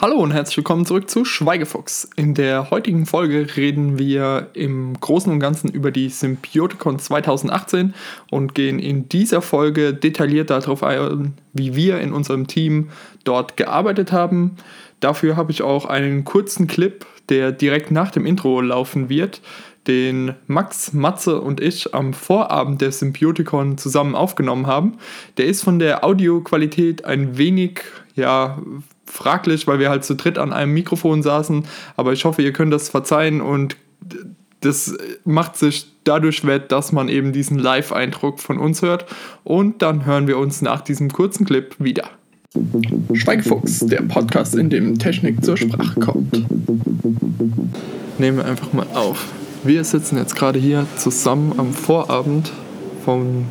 Hallo und herzlich willkommen zurück zu Schweigefuchs. In der heutigen Folge reden wir im Großen und Ganzen über die Symbioticon 2018 und gehen in dieser Folge detailliert darauf ein, wie wir in unserem Team dort gearbeitet haben. Dafür habe ich auch einen kurzen Clip, der direkt nach dem Intro laufen wird, den Max, Matze und ich am Vorabend der Symbioticon zusammen aufgenommen haben. Der ist von der Audioqualität ein wenig, ja, fraglich, weil wir halt zu dritt an einem Mikrofon saßen. Aber ich hoffe, ihr könnt das verzeihen und das macht sich dadurch wett, dass man eben diesen Live-Eindruck von uns hört. Und dann hören wir uns nach diesem kurzen Clip wieder. Schweigfuchs, der Podcast, in dem Technik zur Sprache kommt. Nehmen wir einfach mal auf. Wir sitzen jetzt gerade hier zusammen am Vorabend von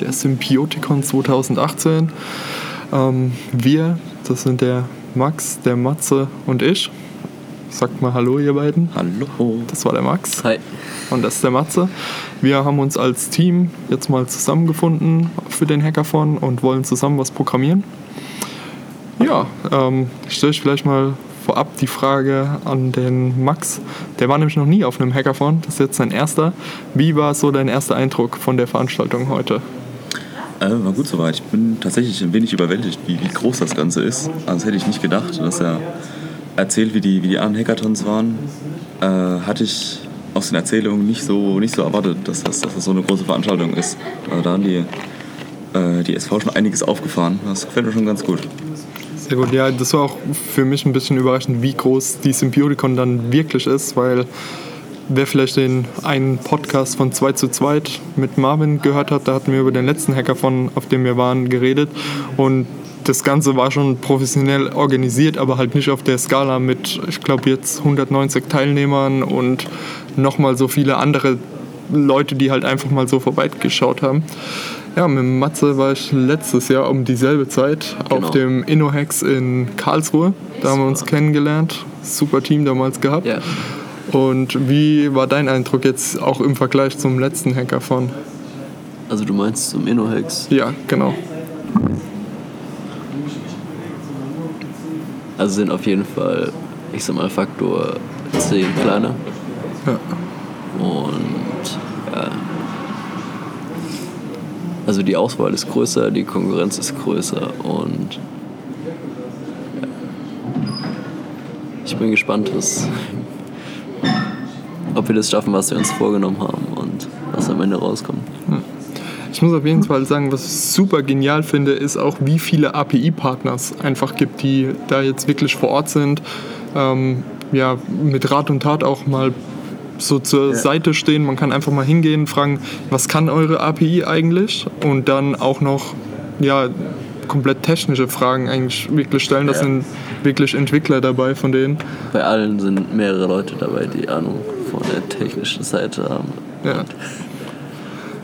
der Symbioticon 2018. Ähm, wir das sind der Max, der Matze und ich. Sagt mal Hallo, ihr beiden. Hallo. Das war der Max. Hi. Und das ist der Matze. Wir haben uns als Team jetzt mal zusammengefunden für den Hackathon und wollen zusammen was programmieren. Ja, ähm, ich stelle euch vielleicht mal vorab die Frage an den Max. Der war nämlich noch nie auf einem Hackathon. Das ist jetzt sein erster. Wie war so dein erster Eindruck von der Veranstaltung heute? Äh, war gut soweit. Ich bin tatsächlich ein wenig überwältigt, wie, wie groß das Ganze ist. Also das hätte ich nicht gedacht, dass er erzählt, wie die, wie die anderen Hackathons waren. Äh, hatte ich aus den Erzählungen nicht so, nicht so erwartet, dass das, dass das so eine große Veranstaltung ist. Also da haben die, äh, die SV schon einiges aufgefahren. Das gefällt mir schon ganz gut. Sehr gut, ja, das war auch für mich ein bisschen überraschend, wie groß die Symbioticon dann wirklich ist, weil Wer vielleicht den einen Podcast von 2 zu 2 mit Marvin gehört hat, da hatten wir über den letzten Hacker von, auf dem wir waren, geredet. Und das Ganze war schon professionell organisiert, aber halt nicht auf der Skala mit, ich glaube, jetzt 190 Teilnehmern und nochmal so viele andere Leute, die halt einfach mal so vorbeigeschaut haben. Ja, mit Matze war ich letztes Jahr um dieselbe Zeit genau. auf dem InnoHex in Karlsruhe. Da haben wir uns kennengelernt. Super Team damals gehabt. Ja. Und wie war dein Eindruck jetzt auch im Vergleich zum letzten Hackathon? Also du meinst zum InnoHacks? Ja, genau. Also sind auf jeden Fall, ich sag mal, Faktor 10 kleiner. Ja. Und ja. Also die Auswahl ist größer, die Konkurrenz ist größer und ja. ich bin gespannt, was, ob wir das schaffen, was wir uns vorgenommen haben und was am Ende rauskommt. Hm. Ich muss auf jeden Fall sagen, was ich super genial finde, ist auch, wie viele API-Partner es einfach gibt, die da jetzt wirklich vor Ort sind, ähm, ja, mit Rat und Tat auch mal so zur ja. Seite stehen. Man kann einfach mal hingehen, fragen, was kann eure API eigentlich? Und dann auch noch, ja, komplett technische Fragen eigentlich wirklich stellen. Das ja. sind wirklich Entwickler dabei von denen. Bei allen sind mehrere Leute dabei, die Ahnung von der technischen Seite haben. Ja.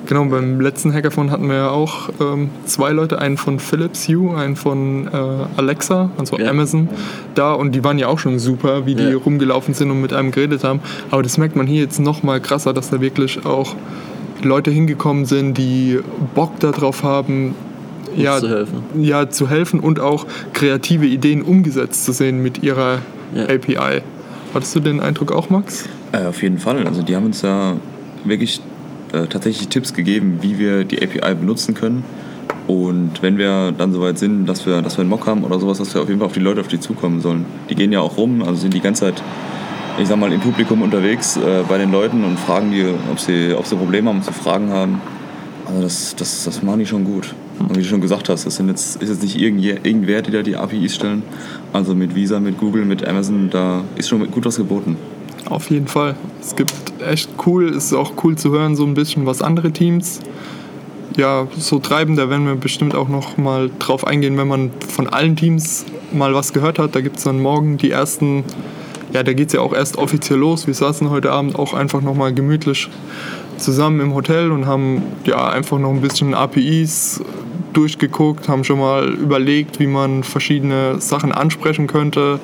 Genau, beim letzten Hackathon hatten wir ja auch ähm, zwei Leute, einen von Philips Hue, einen von äh, Alexa, also ja. Amazon, da und die waren ja auch schon super, wie die ja. rumgelaufen sind und mit einem geredet haben. Aber das merkt man hier jetzt noch mal krasser, dass da wirklich auch Leute hingekommen sind, die Bock darauf haben, ja, zu helfen. ja, zu helfen und auch kreative Ideen umgesetzt zu sehen mit ihrer ja. API. Hattest du den Eindruck auch, Max? Äh, auf jeden Fall. Also die haben uns ja wirklich äh, tatsächlich Tipps gegeben, wie wir die API benutzen können. Und wenn wir dann soweit sind, dass wir, dass wir einen Mock haben oder sowas, dass wir auf jeden Fall auf die Leute, auf die zukommen sollen. Die gehen ja auch rum, also sind die ganze Zeit, ich sag mal, im Publikum unterwegs äh, bei den Leuten und fragen die, ob sie, ob sie Probleme haben, ob sie Fragen haben. Also das, das, das machen die schon gut. Und wie du schon gesagt hast, das sind jetzt, ist jetzt nicht irgendwer, die da die APIs stellen. Also mit Visa, mit Google, mit Amazon, da ist schon gut was geboten. Auf jeden Fall. Es gibt echt cool, ist auch cool zu hören, so ein bisschen, was andere Teams ja, so treiben. Da werden wir bestimmt auch noch mal drauf eingehen, wenn man von allen Teams mal was gehört hat. Da gibt es dann morgen die ersten, ja, da geht es ja auch erst offiziell los. Wir saßen heute Abend auch einfach noch mal gemütlich zusammen im Hotel und haben ja einfach noch ein bisschen APIs durchgeguckt, haben schon mal überlegt, wie man verschiedene Sachen ansprechen könnte,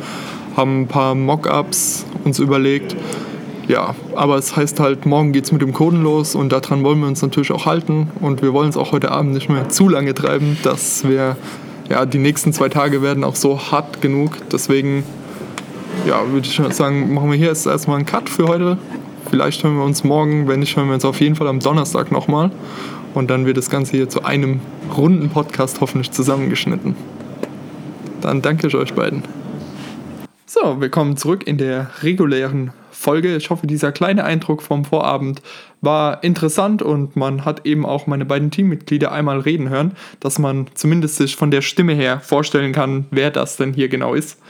haben ein paar Mockups uns überlegt. Ja, aber es heißt halt, morgen geht es mit dem Coden los und daran wollen wir uns natürlich auch halten und wir wollen es auch heute Abend nicht mehr zu lange treiben. Das wäre ja, die nächsten zwei Tage werden auch so hart genug. Deswegen, ja, würde ich sagen, machen wir hier jetzt erstmal einen Cut für heute. Vielleicht hören wir uns morgen, wenn nicht, hören wir uns auf jeden Fall am Donnerstag nochmal. Und dann wird das Ganze hier zu einem runden Podcast hoffentlich zusammengeschnitten. Dann danke ich euch beiden. So, willkommen zurück in der regulären Folge. Ich hoffe, dieser kleine Eindruck vom Vorabend war interessant und man hat eben auch meine beiden Teammitglieder einmal reden hören, dass man zumindest sich von der Stimme her vorstellen kann, wer das denn hier genau ist.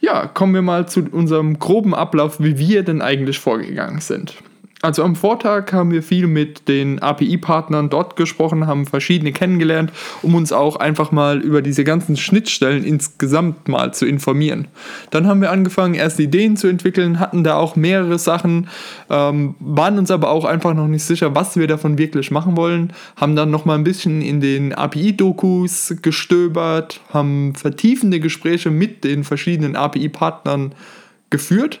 Ja, kommen wir mal zu unserem groben Ablauf, wie wir denn eigentlich vorgegangen sind. Also am Vortag haben wir viel mit den API-Partnern dort gesprochen, haben verschiedene kennengelernt, um uns auch einfach mal über diese ganzen Schnittstellen insgesamt mal zu informieren. Dann haben wir angefangen, erste Ideen zu entwickeln, hatten da auch mehrere Sachen, ähm, waren uns aber auch einfach noch nicht sicher, was wir davon wirklich machen wollen, haben dann noch mal ein bisschen in den API-Dokus gestöbert, haben vertiefende Gespräche mit den verschiedenen API-Partnern geführt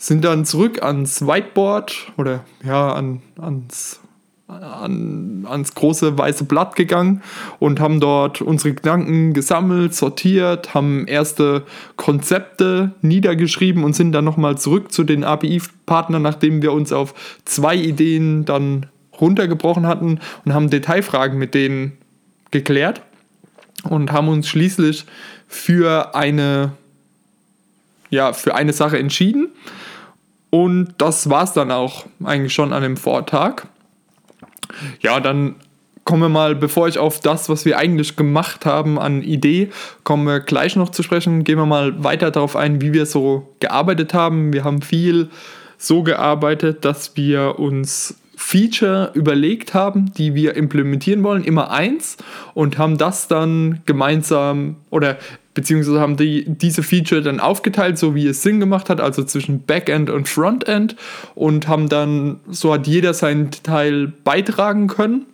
sind dann zurück ans Whiteboard oder ja, an, ans, an, ans große weiße Blatt gegangen und haben dort unsere Gedanken gesammelt, sortiert, haben erste Konzepte niedergeschrieben und sind dann nochmal zurück zu den API-Partnern, nachdem wir uns auf zwei Ideen dann runtergebrochen hatten und haben Detailfragen mit denen geklärt und haben uns schließlich für eine ja, für eine Sache entschieden. Und das war es dann auch eigentlich schon an dem Vortag. Ja, dann kommen wir mal, bevor ich auf das, was wir eigentlich gemacht haben an Idee, kommen wir gleich noch zu sprechen. Gehen wir mal weiter darauf ein, wie wir so gearbeitet haben. Wir haben viel so gearbeitet, dass wir uns Feature überlegt haben, die wir implementieren wollen, immer eins und haben das dann gemeinsam oder beziehungsweise haben die diese Feature dann aufgeteilt, so wie es Sinn gemacht hat, also zwischen Backend und Frontend und haben dann, so hat jeder seinen Teil beitragen können,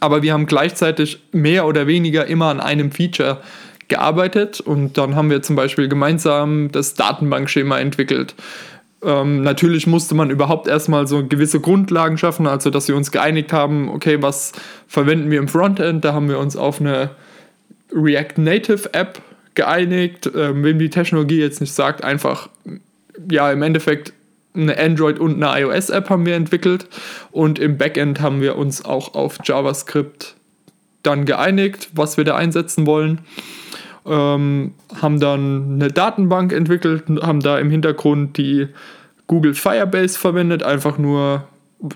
aber wir haben gleichzeitig mehr oder weniger immer an einem Feature gearbeitet und dann haben wir zum Beispiel gemeinsam das Datenbankschema entwickelt. Ähm, natürlich musste man überhaupt erstmal so gewisse Grundlagen schaffen, also dass wir uns geeinigt haben, okay, was verwenden wir im Frontend? Da haben wir uns auf eine React Native App geeinigt. Ähm, wem die Technologie jetzt nicht sagt, einfach, ja, im Endeffekt eine Android- und eine iOS-App haben wir entwickelt und im Backend haben wir uns auch auf JavaScript dann geeinigt, was wir da einsetzen wollen ähm, haben dann eine Datenbank entwickelt, haben da im Hintergrund die Google Firebase verwendet, einfach nur,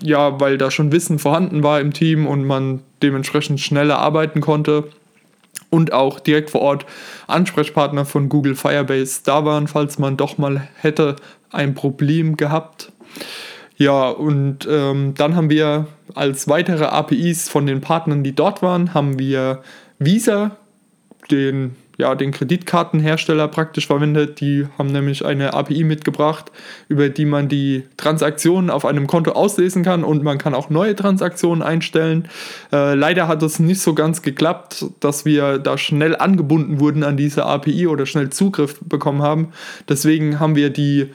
ja, weil da schon Wissen vorhanden war im Team und man dementsprechend schneller arbeiten konnte. Und auch direkt vor Ort Ansprechpartner von Google Firebase da waren, falls man doch mal hätte ein Problem gehabt. Ja, und ähm, dann haben wir als weitere APIs von den Partnern, die dort waren, haben wir Visa, den ja, den Kreditkartenhersteller praktisch verwendet. Die haben nämlich eine API mitgebracht, über die man die Transaktionen auf einem Konto auslesen kann und man kann auch neue Transaktionen einstellen. Äh, leider hat es nicht so ganz geklappt, dass wir da schnell angebunden wurden an diese API oder schnell Zugriff bekommen haben. Deswegen haben wir die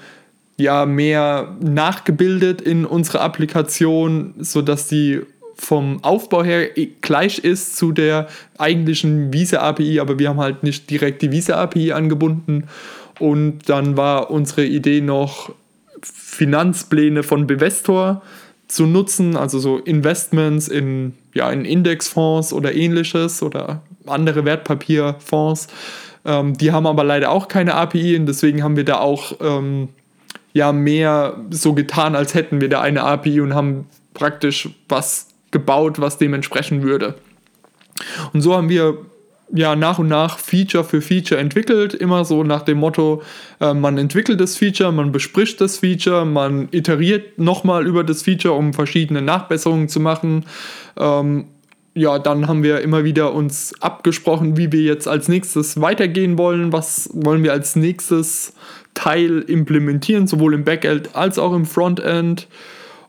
ja mehr nachgebildet in unsere Applikation, sodass die vom Aufbau her gleich ist zu der eigentlichen Visa-API, aber wir haben halt nicht direkt die Visa-API angebunden. Und dann war unsere Idee noch, Finanzpläne von Bevestor zu nutzen, also so Investments in, ja, in Indexfonds oder ähnliches oder andere Wertpapierfonds. Ähm, die haben aber leider auch keine API und deswegen haben wir da auch ähm, ja, mehr so getan, als hätten wir da eine API und haben praktisch was gebaut, was dem entsprechen würde. Und so haben wir ja nach und nach Feature für Feature entwickelt, immer so nach dem Motto, äh, man entwickelt das Feature, man bespricht das Feature, man iteriert nochmal über das Feature, um verschiedene Nachbesserungen zu machen. Ähm, ja, dann haben wir immer wieder uns abgesprochen, wie wir jetzt als nächstes weitergehen wollen, was wollen wir als nächstes Teil implementieren, sowohl im Backend als auch im Frontend.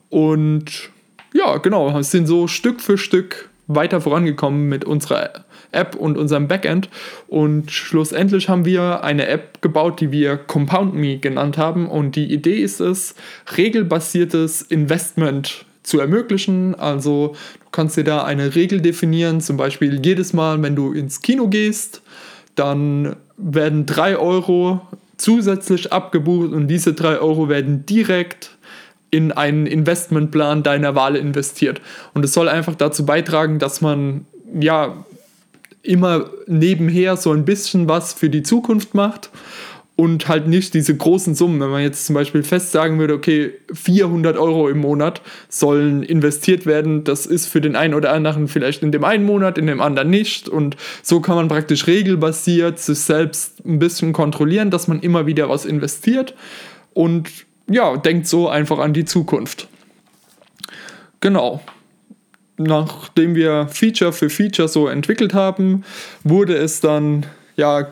Und ja, genau, sind so Stück für Stück weiter vorangekommen mit unserer App und unserem Backend. Und schlussendlich haben wir eine App gebaut, die wir Compound Me genannt haben. Und die Idee ist es, regelbasiertes Investment zu ermöglichen. Also du kannst dir da eine Regel definieren, zum Beispiel jedes Mal, wenn du ins Kino gehst, dann werden 3 Euro zusätzlich abgebucht und diese 3 Euro werden direkt in einen Investmentplan deiner Wahl investiert. Und es soll einfach dazu beitragen, dass man ja immer nebenher so ein bisschen was für die Zukunft macht und halt nicht diese großen Summen. Wenn man jetzt zum Beispiel fest sagen würde, okay, 400 Euro im Monat sollen investiert werden, das ist für den einen oder anderen vielleicht in dem einen Monat, in dem anderen nicht. Und so kann man praktisch regelbasiert sich selbst ein bisschen kontrollieren, dass man immer wieder was investiert und ja, denkt so einfach an die Zukunft. Genau. Nachdem wir Feature für Feature so entwickelt haben, wurde es dann ja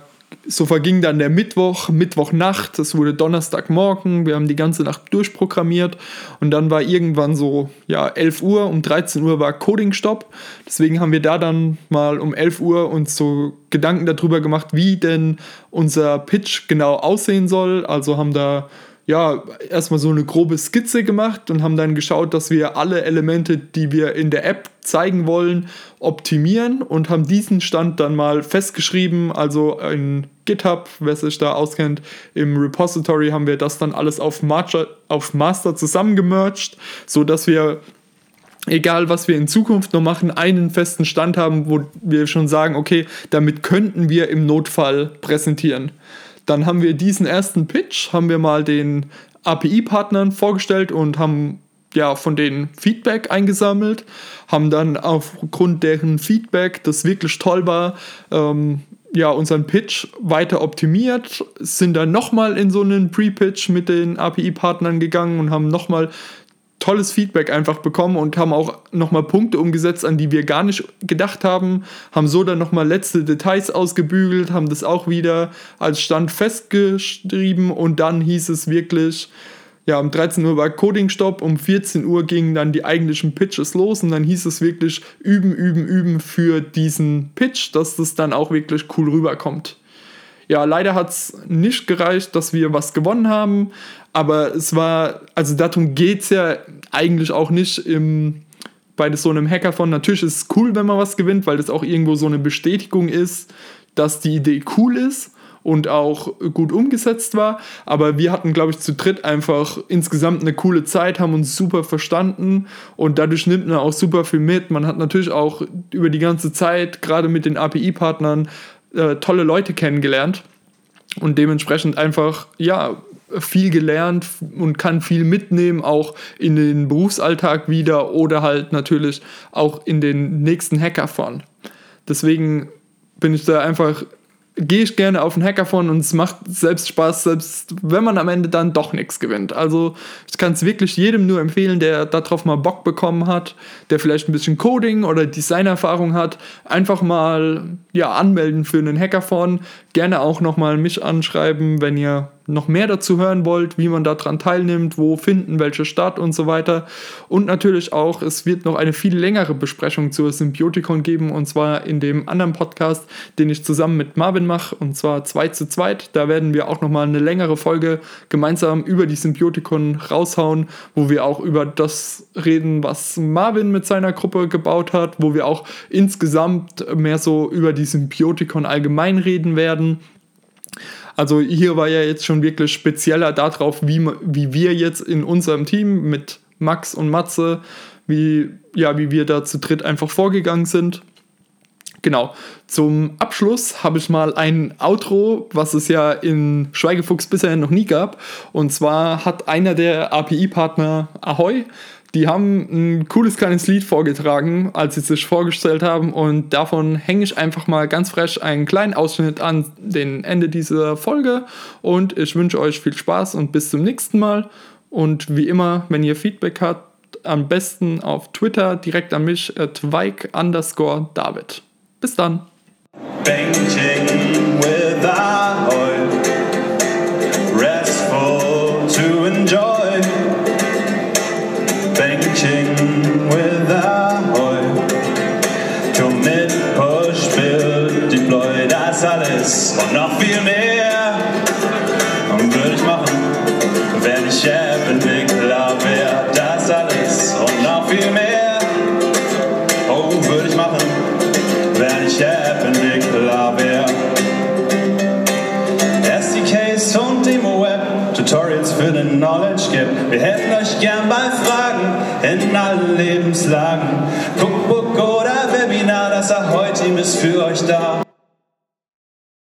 so verging dann der Mittwoch, Mittwochnacht, es wurde Donnerstagmorgen, wir haben die ganze Nacht durchprogrammiert und dann war irgendwann so, ja, 11 Uhr, um 13 Uhr war Coding-Stopp. Deswegen haben wir da dann mal um 11 Uhr uns so Gedanken darüber gemacht, wie denn unser Pitch genau aussehen soll. Also haben da ja, erstmal so eine grobe Skizze gemacht und haben dann geschaut, dass wir alle Elemente, die wir in der App zeigen wollen, optimieren und haben diesen Stand dann mal festgeschrieben. Also in GitHub, wer sich da auskennt, im Repository haben wir das dann alles auf, Master, auf Master zusammengemerged, sodass wir egal was wir in Zukunft noch machen, einen festen Stand haben, wo wir schon sagen, okay, damit könnten wir im Notfall präsentieren. Dann haben wir diesen ersten Pitch, haben wir mal den API-Partnern vorgestellt und haben ja von denen Feedback eingesammelt, haben dann aufgrund deren Feedback, das wirklich toll war, ähm, ja, unseren Pitch weiter optimiert, sind dann nochmal in so einen Pre-Pitch mit den API-Partnern gegangen und haben nochmal tolles Feedback einfach bekommen und haben auch nochmal Punkte umgesetzt, an die wir gar nicht gedacht haben, haben so dann nochmal letzte Details ausgebügelt, haben das auch wieder als Stand festgeschrieben und dann hieß es wirklich, ja, um 13 Uhr war Coding-Stopp, um 14 Uhr gingen dann die eigentlichen Pitches los und dann hieß es wirklich üben, üben, üben für diesen Pitch, dass das dann auch wirklich cool rüberkommt. Ja, leider hat es nicht gereicht, dass wir was gewonnen haben, aber es war, also darum geht es ja eigentlich auch nicht im, bei so einem Hackathon. Natürlich ist es cool, wenn man was gewinnt, weil das auch irgendwo so eine Bestätigung ist, dass die Idee cool ist und auch gut umgesetzt war. Aber wir hatten, glaube ich, zu dritt einfach insgesamt eine coole Zeit, haben uns super verstanden und dadurch nimmt man auch super viel mit. Man hat natürlich auch über die ganze Zeit, gerade mit den API-Partnern, äh, tolle Leute kennengelernt und dementsprechend einfach, ja, viel gelernt und kann viel mitnehmen, auch in den Berufsalltag wieder oder halt natürlich auch in den nächsten Hackathon. Deswegen bin ich da einfach gehe ich gerne auf einen Hackathon und es macht selbst Spaß, selbst wenn man am Ende dann doch nichts gewinnt. Also ich kann es wirklich jedem nur empfehlen, der darauf mal Bock bekommen hat, der vielleicht ein bisschen Coding oder Designerfahrung hat, einfach mal ja anmelden für einen Hackathon. Gerne auch nochmal mich anschreiben, wenn ihr noch mehr dazu hören wollt, wie man daran teilnimmt, wo finden, welche Stadt und so weiter. Und natürlich auch, es wird noch eine viel längere Besprechung zur Symbiotikon geben und zwar in dem anderen Podcast, den ich zusammen mit Marvin mache und zwar 2 zu 2. Da werden wir auch nochmal eine längere Folge gemeinsam über die Symbiotikon raushauen, wo wir auch über das reden, was Marvin mit seiner Gruppe gebaut hat, wo wir auch insgesamt mehr so über die Symbiotikon allgemein reden werden. Also hier war ja jetzt schon wirklich spezieller darauf, wie, wie wir jetzt in unserem Team mit Max und Matze, wie, ja, wie wir da zu dritt einfach vorgegangen sind. Genau, zum Abschluss habe ich mal ein Outro, was es ja in Schweigefuchs bisher noch nie gab. Und zwar hat einer der API-Partner Ahoy die haben ein cooles kleines Lied vorgetragen, als sie sich vorgestellt haben und davon hänge ich einfach mal ganz fresh einen kleinen Ausschnitt an den Ende dieser Folge und ich wünsche euch viel Spaß und bis zum nächsten Mal und wie immer, wenn ihr Feedback habt, am besten auf Twitter direkt an mich at Vike underscore David. Bis dann. Banking without und würde ich machen, wenn ich App-Entwickler wäre. Das alles und noch viel mehr. Oh, würde ich machen, wenn ich App-Entwickler wäre. SDKs und Demo-Web, Tutorials für den Knowledge Gap. Wir helfen euch gern bei Fragen in allen Lebenslagen. Cookbook oder Webinar, das Ahoy-Team ist für euch da.